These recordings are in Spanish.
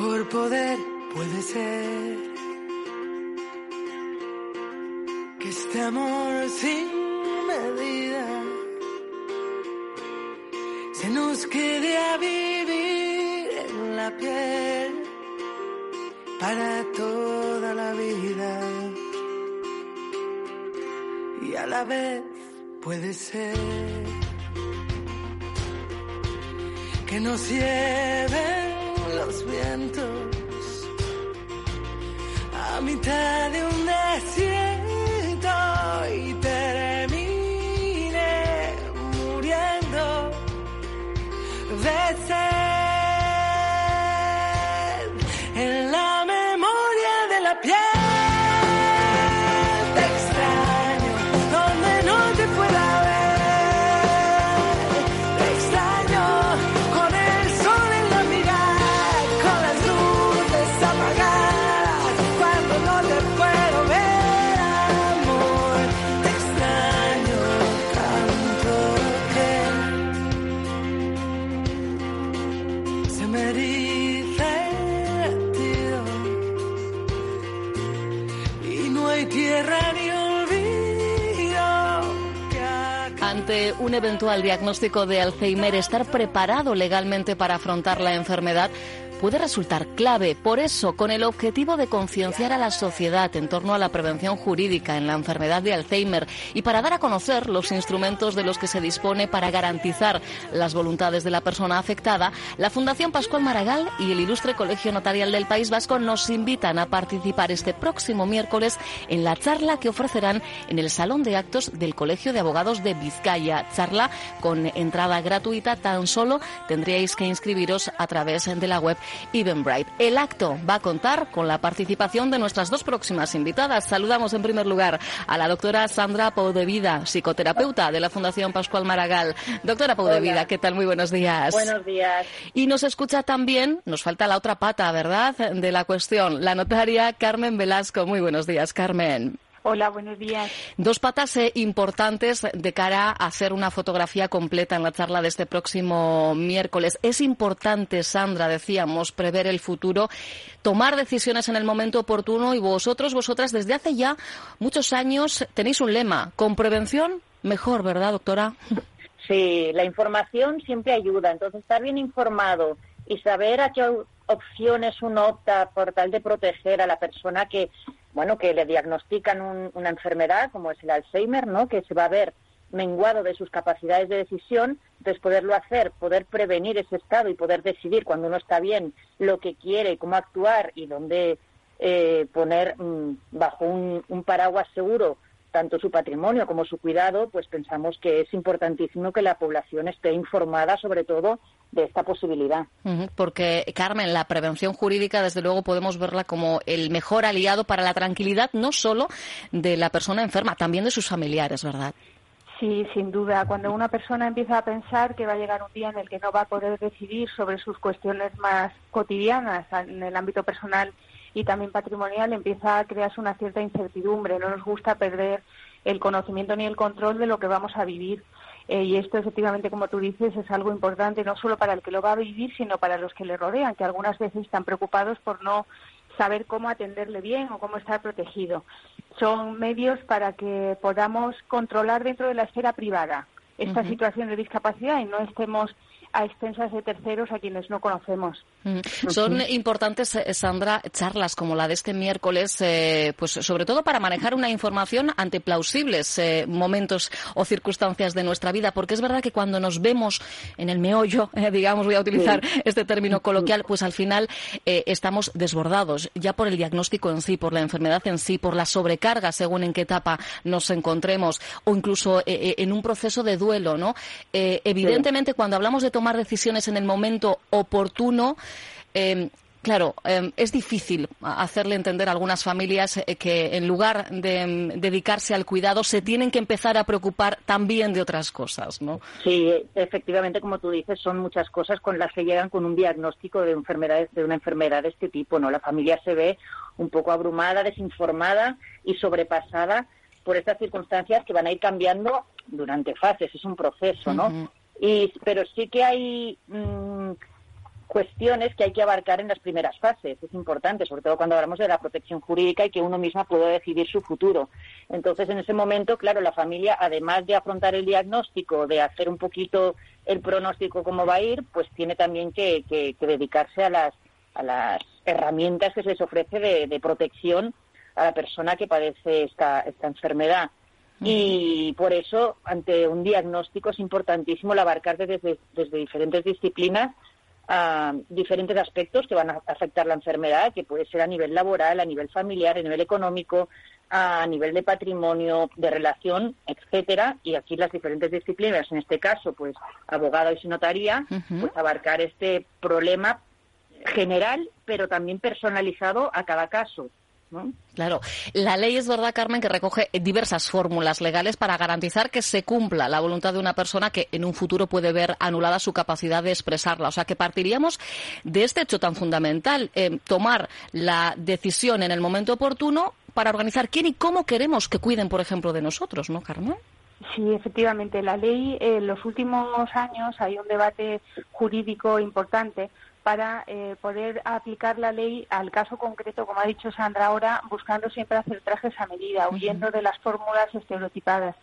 Por poder puede ser que este amor sin medida se nos quede a vivir en la piel para toda la vida. Y a la vez puede ser que nos lleven los vientos. A mitad de un desierto eventual diagnóstico de Alzheimer, estar preparado legalmente para afrontar la enfermedad puede resultar clave. Por eso, con el objetivo de concienciar a la sociedad en torno a la prevención jurídica en la enfermedad de Alzheimer y para dar a conocer los instrumentos de los que se dispone para garantizar las voluntades de la persona afectada, la Fundación Pascual Maragall y el Ilustre Colegio Notarial del País Vasco nos invitan a participar este próximo miércoles en la charla que ofrecerán en el Salón de Actos del Colegio de Abogados de Vizcaya. Charla con entrada gratuita, tan solo tendríais que inscribiros a través de la web Bright. El acto va a contar con la participación de nuestras dos próximas invitadas. Saludamos en primer lugar a la doctora Sandra Poudevida, psicoterapeuta de la Fundación Pascual Maragall. Doctora Poudevida, ¿qué tal? Muy buenos días. Buenos días. Y nos escucha también, nos falta la otra pata, ¿verdad?, de la cuestión, la notaria Carmen Velasco. Muy buenos días, Carmen. Hola, buenos días. Dos patas eh, importantes de cara a hacer una fotografía completa en la charla de este próximo miércoles. Es importante, Sandra, decíamos, prever el futuro, tomar decisiones en el momento oportuno y vosotros, vosotras, desde hace ya muchos años tenéis un lema, con prevención, mejor, ¿verdad, doctora? Sí, la información siempre ayuda. Entonces, estar bien informado y saber a qué opciones uno opta por tal de proteger a la persona que bueno, que le diagnostican una enfermedad como es el Alzheimer, ¿no? Que se va a ver menguado de sus capacidades de decisión, entonces poderlo hacer, poder prevenir ese estado y poder decidir cuando uno está bien lo que quiere, cómo actuar y dónde eh, poner mm, bajo un paraguas seguro tanto su patrimonio como su cuidado, pues pensamos que es importantísimo que la población esté informada sobre todo de esta posibilidad. Porque, Carmen, la prevención jurídica, desde luego, podemos verla como el mejor aliado para la tranquilidad, no solo de la persona enferma, también de sus familiares, ¿verdad? Sí, sin duda. Cuando una persona empieza a pensar que va a llegar un día en el que no va a poder decidir sobre sus cuestiones más cotidianas en el ámbito personal y también patrimonial empieza a crearse una cierta incertidumbre. No nos gusta perder el conocimiento ni el control de lo que vamos a vivir. Eh, y esto, efectivamente, como tú dices, es algo importante no solo para el que lo va a vivir, sino para los que le rodean, que algunas veces están preocupados por no saber cómo atenderle bien o cómo estar protegido. Son medios para que podamos controlar dentro de la esfera privada esta situación de discapacidad y no estemos a expensas de terceros a quienes no conocemos. Mm. Son importantes, eh, Sandra, charlas como la de este miércoles, eh, pues sobre todo para manejar una información ante plausibles eh, momentos o circunstancias de nuestra vida, porque es verdad que cuando nos vemos en el meollo, digamos, voy a utilizar este término coloquial, pues al final estamos desbordados, ya por el diagnóstico en sí, por la enfermedad en sí, por la sobrecarga según en qué etapa nos encontremos, o incluso en un proceso de duelo, ¿no? evidentemente, cuando hablamos de tomar decisiones en el momento oportuno, eh, Claro, em, es difícil hacerle entender a algunas familias eh, que en lugar de em, dedicarse al cuidado se tienen que empezar a preocupar también de otras cosas, ¿no? Sí, efectivamente, como tú dices, son muchas cosas con las que llegan con un diagnóstico de enfermedades de una enfermedad de este tipo, ¿no? La familia se ve un poco abrumada, desinformada y sobrepasada por estas circunstancias que van a ir cambiando durante fases, es un proceso, ¿no? Y, pero sí que hay mm, cuestiones que hay que abarcar en las primeras fases. Es importante, sobre todo cuando hablamos de la protección jurídica y que uno misma pueda decidir su futuro. Entonces, en ese momento, claro, la familia, además de afrontar el diagnóstico, de hacer un poquito el pronóstico cómo va a ir, pues tiene también que, dedicarse a las, a las herramientas que se les ofrece de, protección a la persona que padece esta, esta enfermedad. Y por eso, ante un diagnóstico, es importantísimo el abarcar desde, desde diferentes disciplinas a diferentes aspectos que van a afectar la enfermedad, que puede ser a nivel laboral, a nivel familiar, a nivel económico, a nivel de patrimonio, de relación, etcétera, y aquí las diferentes disciplinas, en este caso, pues abogado y notaría, pues abarcar este problema general, pero también personalizado a cada caso. Claro. La ley es verdad, Carmen, que recoge diversas fórmulas legales para garantizar que se cumpla la voluntad de una persona que en un futuro puede ver anulada su capacidad de expresarla. O sea, que partiríamos de este hecho tan fundamental, eh, tomar la decisión en el momento oportuno para organizar quién y cómo queremos que cuiden, por ejemplo, de nosotros, ¿no, Carmen? Sí, efectivamente. La ley, en los últimos años hay un debate jurídico importante para eh, poder aplicar la ley al caso concreto, como ha dicho Sandra ahora, buscando siempre hacer trajes a medida, huyendo de las fórmulas estereotipadas.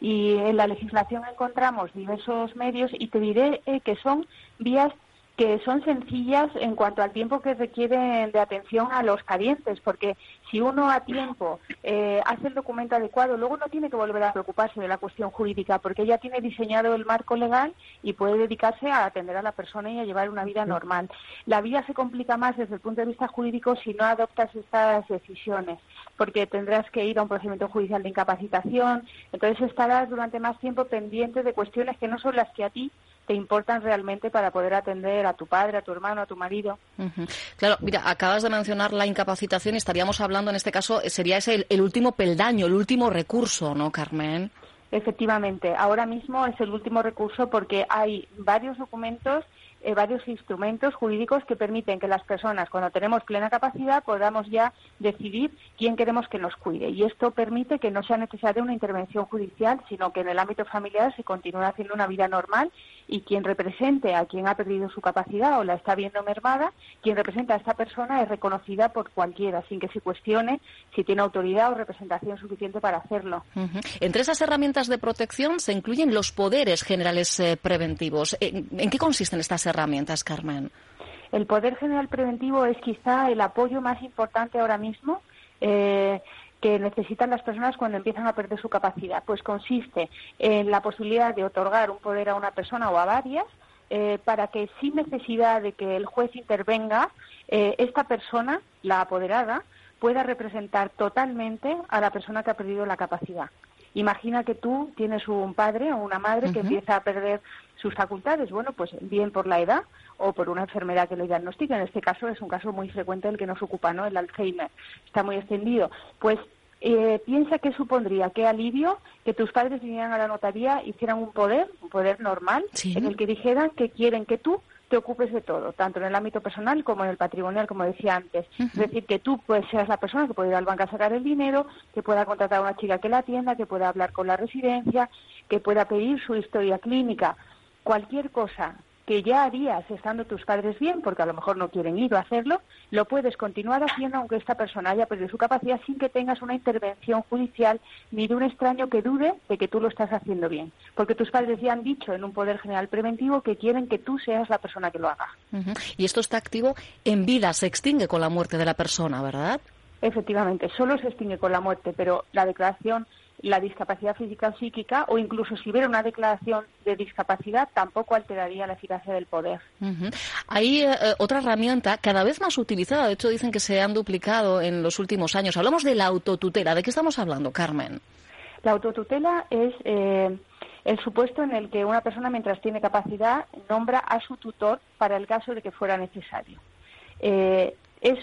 Y en la legislación encontramos diversos medios y te diré eh, que son vías que son sencillas en cuanto al tiempo que requieren de atención a los parientes, porque si uno a tiempo eh, hace el documento adecuado, luego no tiene que volver a preocuparse de la cuestión jurídica, porque ya tiene diseñado el marco legal y puede dedicarse a atender a la persona y a llevar una vida normal. La vida se complica más desde el punto de vista jurídico si no adoptas estas decisiones, porque tendrás que ir a un procedimiento judicial de incapacitación, entonces estarás durante más tiempo pendiente de cuestiones que no son las que a ti te importan realmente para poder atender a tu padre, a tu hermano, a tu marido. Claro, mira, acabas de mencionar la incapacitación y estaríamos hablando en este caso, sería ese el, último peldaño, el último recurso, ¿no, Carmen? Efectivamente, ahora mismo es el último recurso porque hay varios documentos eh, varios instrumentos jurídicos que permiten que las personas, cuando tenemos plena capacidad, podamos ya decidir quién queremos que nos cuide. Y esto permite que no sea necesaria una intervención judicial, sino que en el ámbito familiar se continúe haciendo una vida normal y quien represente a quien ha perdido su capacidad o la está viendo mermada, quien representa a esta persona es reconocida por cualquiera, sin que se cuestione si tiene autoridad o representación suficiente para hacerlo. Entre esas herramientas de protección se incluyen los poderes generales eh, preventivos. ¿En, qué consisten estas herramientas, Carmen? El poder general preventivo es quizá el apoyo más importante ahora mismo. Eh, que necesitan las personas cuando empiezan a perder su capacidad. Pues consiste en la posibilidad de otorgar un poder a una persona o a varias eh, para que sin necesidad de que el juez intervenga, eh, esta persona, la apoderada, pueda representar totalmente a la persona que ha perdido la capacidad. Imagina que tú tienes un padre o una madre que empieza a perder sus facultades, bueno, pues bien por la edad o por una enfermedad que le diagnostica. En este caso es un caso muy frecuente el que nos ocupa, ¿no? El Alzheimer. Está muy extendido. Pues eh, piensa que supondría, qué alivio que tus padres vinieran a la notaría, hicieran un poder, un poder normal, en el que dijeran que quieren que tú te ocupes de todo, tanto en el ámbito personal como en el patrimonial, como decía antes. Es decir, que tú pues, seas la persona que puede ir al banco a sacar el dinero, que pueda contratar a una chica que la atienda, que pueda hablar con la residencia, que pueda pedir su historia clínica, cualquier cosa que ya harías estando tus padres bien, porque a lo mejor no quieren ir o hacerlo, lo puedes continuar haciendo aunque esta persona haya perdido su capacidad sin que tengas una intervención judicial ni de un extraño que dude de que tú lo estás haciendo bien. Porque tus padres ya han dicho en un poder general preventivo que quieren que tú seas la persona que lo haga. Y esto está activo en vida, se extingue con la muerte de la persona, ¿verdad? Efectivamente, solo se extingue con la muerte, pero la declaración la discapacidad física o psíquica o incluso si hubiera una declaración de discapacidad tampoco alteraría la eficacia del poder. Hay eh, otra herramienta cada vez más utilizada, de hecho dicen que se han duplicado en los últimos años. Hablamos de la autotutela. ¿De qué estamos hablando, Carmen? La autotutela es eh, el supuesto en el que una persona mientras tiene capacidad nombra a su tutor para el caso de que fuera necesario. Eh, es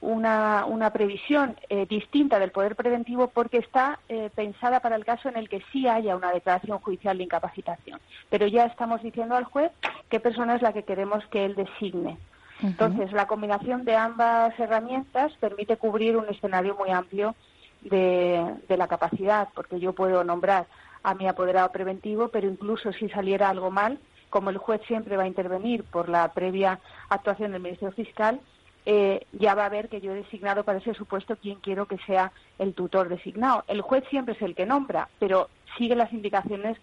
una, una, previsión eh, distinta del poder preventivo porque está eh, pensada para el caso en el que sí haya una declaración judicial de incapacitación. Pero ya estamos diciendo al juez qué persona es la que queremos que él designe. Entonces, la combinación de ambas herramientas permite cubrir un escenario muy amplio de, de la capacidad, porque yo puedo nombrar a mi apoderado preventivo, pero incluso si saliera algo mal, como el juez siempre va a intervenir por la previa actuación del Ministerio Fiscal, eh, ya va a ver que yo he designado para ese supuesto quién quiero que sea el tutor designado. El juez siempre es el que nombra, pero sigue las indicaciones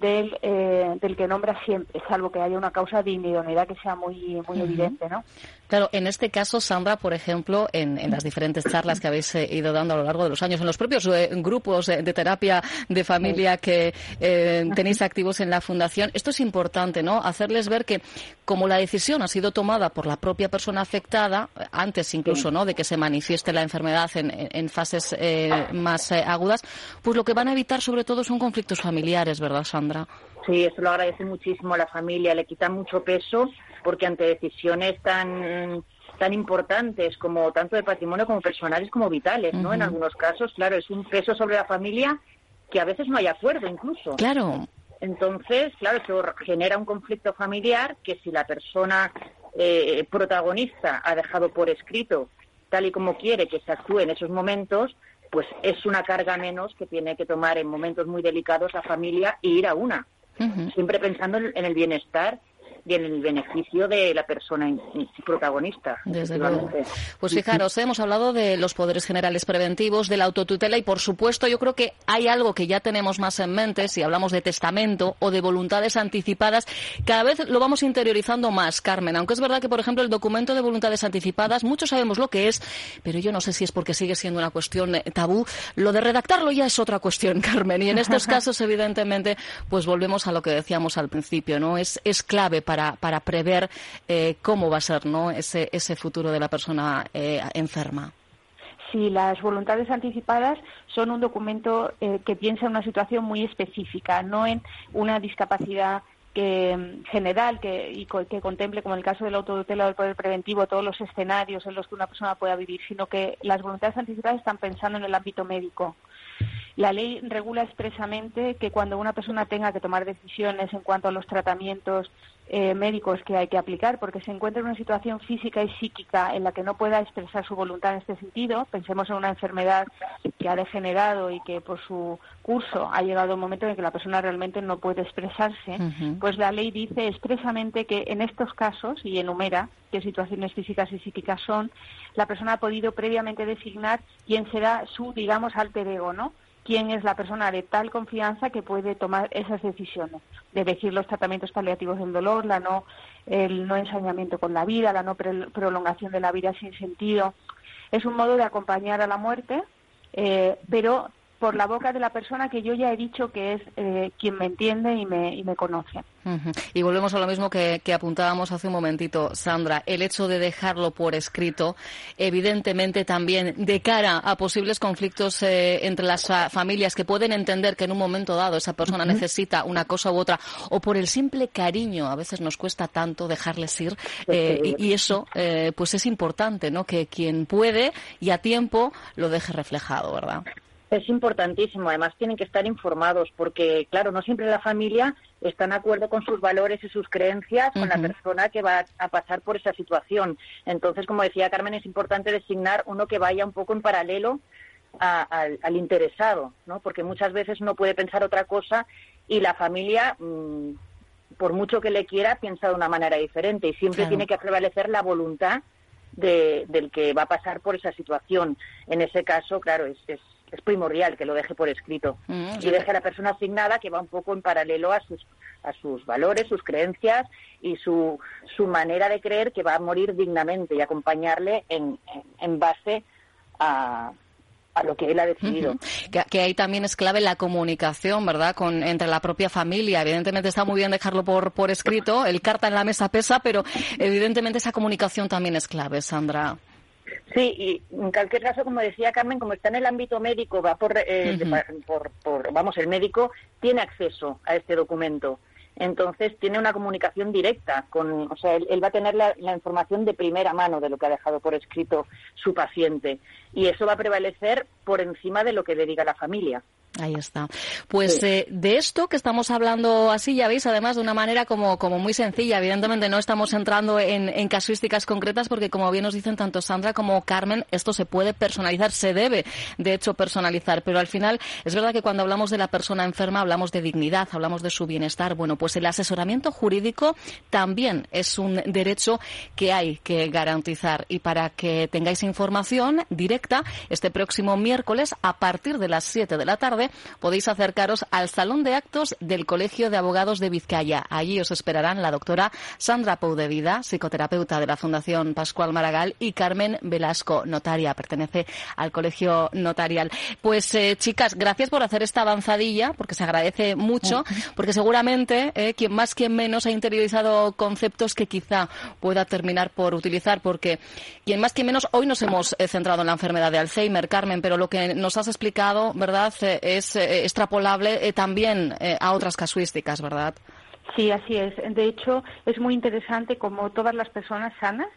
del, eh, del que nombra siempre, salvo que haya una causa de inidoneidad que sea muy, muy evidente, ¿no? Claro, en este caso, Sandra, por ejemplo, en, las diferentes charlas que habéis eh, ido dando a lo largo de los años, en los propios eh, grupos de terapia de familia que tenéis activos en la Fundación, esto es importante, ¿no? Hacerles ver que, como la decisión ha sido tomada por la propia persona afectada, antes incluso, ¿no?, de que se manifieste la enfermedad en, en fases más agudas, pues lo que van a evitar sobre todo son conflictos familiares, ¿verdad, Sandra? Sí, eso lo agradece muchísimo a la familia, le quita mucho peso porque ante decisiones tan tan importantes como tanto de patrimonio como personales como vitales, ¿no? En algunos casos, claro, es un peso sobre la familia que a veces no hay acuerdo incluso. Claro. Entonces, claro, eso genera un conflicto familiar que si la persona eh, protagonista ha dejado por escrito tal y como quiere que se actúe en esos momentos, pues es una carga menos que tiene que tomar en momentos muy delicados la familia e ir a una, siempre pensando en el bienestar y en el beneficio de la persona protagonista. Desde luego. Pues fijaros, hemos hablado de los poderes generales preventivos, de la autotutela y, por supuesto, yo creo que hay algo que ya tenemos más en mente si hablamos de testamento o de voluntades anticipadas. Cada vez lo vamos interiorizando más, Carmen, aunque es verdad que, por ejemplo, el documento de voluntades anticipadas, muchos sabemos lo que es, pero yo no sé si es porque sigue siendo una cuestión eh, tabú. Lo de redactarlo ya es otra cuestión, Carmen, y en estos casos, evidentemente, pues volvemos a lo que decíamos al principio, ¿no? Es, es clave para para, prever eh, cómo va a ser ¿no? ese, ese futuro de la persona eh, enferma. Sí, las voluntades anticipadas son un documento eh, que piensa en una situación muy específica, no en una discapacidad que, mm, general que, y que contemple, como en el caso del autotutela del poder preventivo, todos los escenarios en los que una persona pueda vivir, sino que las voluntades anticipadas están pensando en el ámbito médico. La ley regula expresamente que cuando una persona tenga que tomar decisiones en cuanto a los tratamientos eh, médicos que hay que aplicar, porque se encuentra en una situación física y psíquica en la que no pueda expresar su voluntad en este sentido, pensemos en una enfermedad que ha degenerado y que por su curso ha llegado un momento en que la persona realmente no puede expresarse, pues la ley dice expresamente que en estos casos, y enumera qué situaciones físicas y psíquicas son, la persona ha podido previamente designar quién será su, digamos, alter ego, ¿no? Quién es la persona de tal confianza que puede tomar esas decisiones, de elegir los tratamientos paliativos del dolor, la no, el no ensañamiento con la vida, la no prolongación de la vida sin sentido. Es un modo de acompañar a la muerte, eh, pero por la boca de la persona que yo ya he dicho que es eh, quien me entiende y me, y me conoce. Y volvemos a lo mismo que, apuntábamos hace un momentito, Sandra. El hecho de dejarlo por escrito, evidentemente también de cara a posibles conflictos eh, entre las familias que pueden entender que en un momento dado esa persona necesita una cosa u otra, o por el simple cariño, a veces nos cuesta tanto dejarles ir, eh, y, y, eso pues es importante, ¿no? Que quien puede y a tiempo lo deje reflejado, ¿verdad? Es importantísimo, además tienen que estar informados porque, claro, no siempre la familia está en acuerdo con sus valores y sus creencias con la persona que va a pasar por esa situación. Entonces, como decía Carmen, es importante designar uno que vaya un poco en paralelo al, interesado, ¿no? Porque muchas veces no puede pensar otra cosa y la familia mm, por mucho que le quiera, piensa de una manera diferente y siempre tiene que prevalecer la voluntad de, del que va a pasar por esa situación. En ese caso, claro, es, es, primordial que lo deje por escrito mm, y deje a la persona asignada que va un poco en paralelo a sus a sus valores, sus creencias y su, su manera de creer que va a morir dignamente y acompañarle en, en base a, a lo que él ha decidido. que, ahí también es clave la comunicación, ¿verdad? Con, entre la propia familia. Evidentemente está muy bien dejarlo por, por escrito, el carta en la mesa pesa, pero evidentemente esa comunicación también es clave, Sandra. Sí, y en cualquier caso, como decía Carmen, como está en el ámbito médico, va por, eh, por, por, vamos, el médico tiene acceso a este documento. Entonces tiene una comunicación directa con, o sea, él, va a tener la, información de primera mano de lo que ha dejado por escrito su paciente y eso va a prevalecer por encima de lo que le diga la familia. Ahí está. Pues eh, de esto que estamos hablando así, ya veis, además de una manera como, como muy sencilla. Evidentemente no estamos entrando en, en, casuísticas concretas porque, como bien nos dicen tanto Sandra como Carmen, esto se puede personalizar, se debe, de hecho, personalizar. Pero al final es verdad que cuando hablamos de la persona enferma hablamos de dignidad, hablamos de su bienestar. Bueno, pues el asesoramiento jurídico también es un derecho que hay que garantizar. Y para que tengáis información directa, este próximo miércoles, a partir de las 7 de la tarde, podéis acercaros al Salón de Actos del Colegio de Abogados de Vizcaya. Allí os esperarán la doctora Sandra Pou de Vida, psicoterapeuta de la Fundación Pascual Maragall, y Carmen Velasco, notaria, pertenece al Colegio Notarial. Pues eh, chicas, gracias por hacer esta avanzadilla, porque se agradece mucho, porque seguramente eh, quien más, quien menos ha interiorizado conceptos que quizá pueda terminar por utilizar, porque quien más, quien menos, hoy nos hemos eh, centrado en la enfermedad de Alzheimer, Carmen, pero lo que nos has explicado, ¿verdad? Es eh, extrapolable eh, también eh, a otras casuísticas, ¿verdad? Sí, así es. De hecho, es muy interesante como todas las personas sanas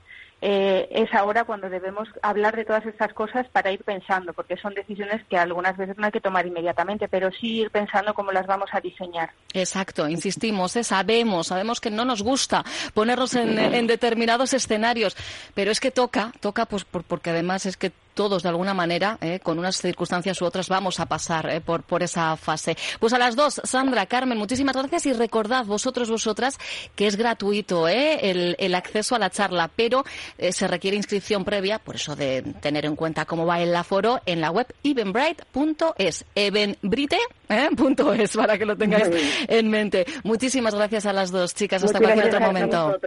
es ahora cuando debemos hablar de todas estas cosas para ir pensando, porque son decisiones que algunas veces no hay que tomar inmediatamente, pero sí ir pensando cómo las vamos a diseñar. Exacto, insistimos, sabemos, sabemos que no nos gusta ponernos en, determinados escenarios, pero es que toca, toca pues porque además es que todos de alguna manera, eh, con unas circunstancias u otras, vamos a pasar eh, por, por esa fase. Pues a las dos, Sandra, Carmen, muchísimas gracias y recordad vosotros, vosotras, que es gratuito eh, el, el, acceso a la charla, pero se requiere inscripción previa, por eso de tener en cuenta cómo va el aforo en la web evenbright.es, evenbrite.es, para que lo tengáis en mente. Muchísimas gracias a las dos chicas. Hasta cualquier otro momento.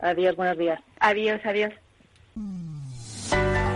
Adiós, buenos días. Adiós, adiós.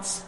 oh, O'Reilly Auto Parts.